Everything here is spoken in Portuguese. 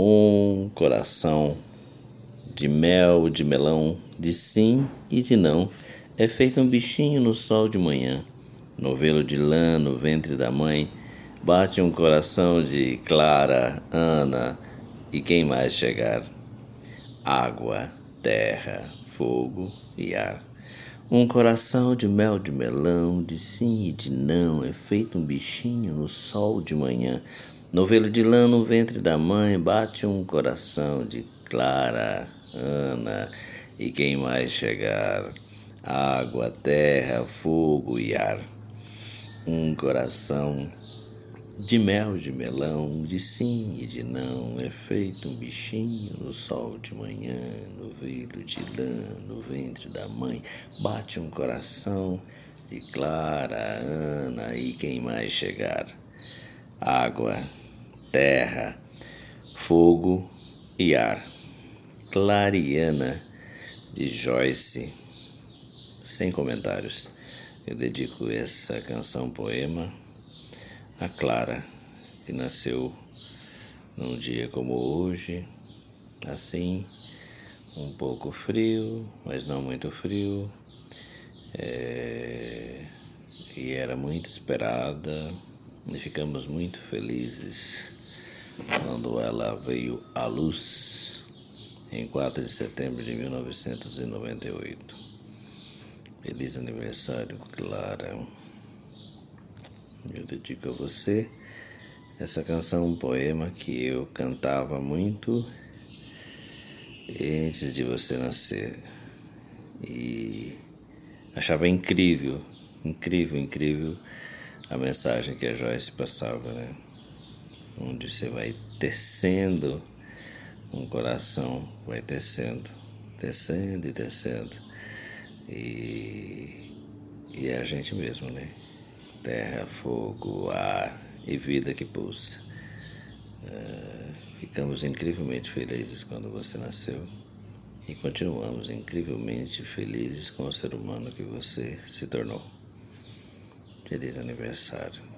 Um coração de mel, de melão, de sim e de não, é feito um bichinho no sol de manhã. Novelo de lã no ventre da mãe, bate um coração de Clara, Ana e quem mais chegar. Água, terra, fogo e ar. Um coração de mel de melão, de sim e de não, é feito um bichinho no sol de manhã. Novelo de lã no ventre da mãe, bate um coração de Clara, Ana e quem mais chegar. Água, terra, fogo e ar. Um coração de mel, de melão, de sim e de não, é feito um bichinho no sol de manhã, no velo de lã, no ventre da mãe, bate um coração de Clara, Ana e quem mais chegar. Água, terra, fogo e ar. Clariana, de Joyce. Sem comentários. Eu dedico essa canção poema a Clara, que nasceu num dia como hoje, assim, um pouco frio, mas não muito frio, é, e era muito esperada, e ficamos muito felizes quando ela veio à luz em 4 de setembro de 1998. Feliz aniversário, Clara. Eu dedico a você essa canção, um poema que eu cantava muito antes de você nascer. E achava incrível, incrível, incrível a mensagem que a Joyce passava, né? Onde você vai tecendo um coração, vai tecendo, tecendo e tecendo. E, e é a gente mesmo, né? terra, fogo, ar e vida que pulsa. Uh, ficamos incrivelmente felizes quando você nasceu e continuamos incrivelmente felizes com o ser humano que você se tornou. Feliz aniversário.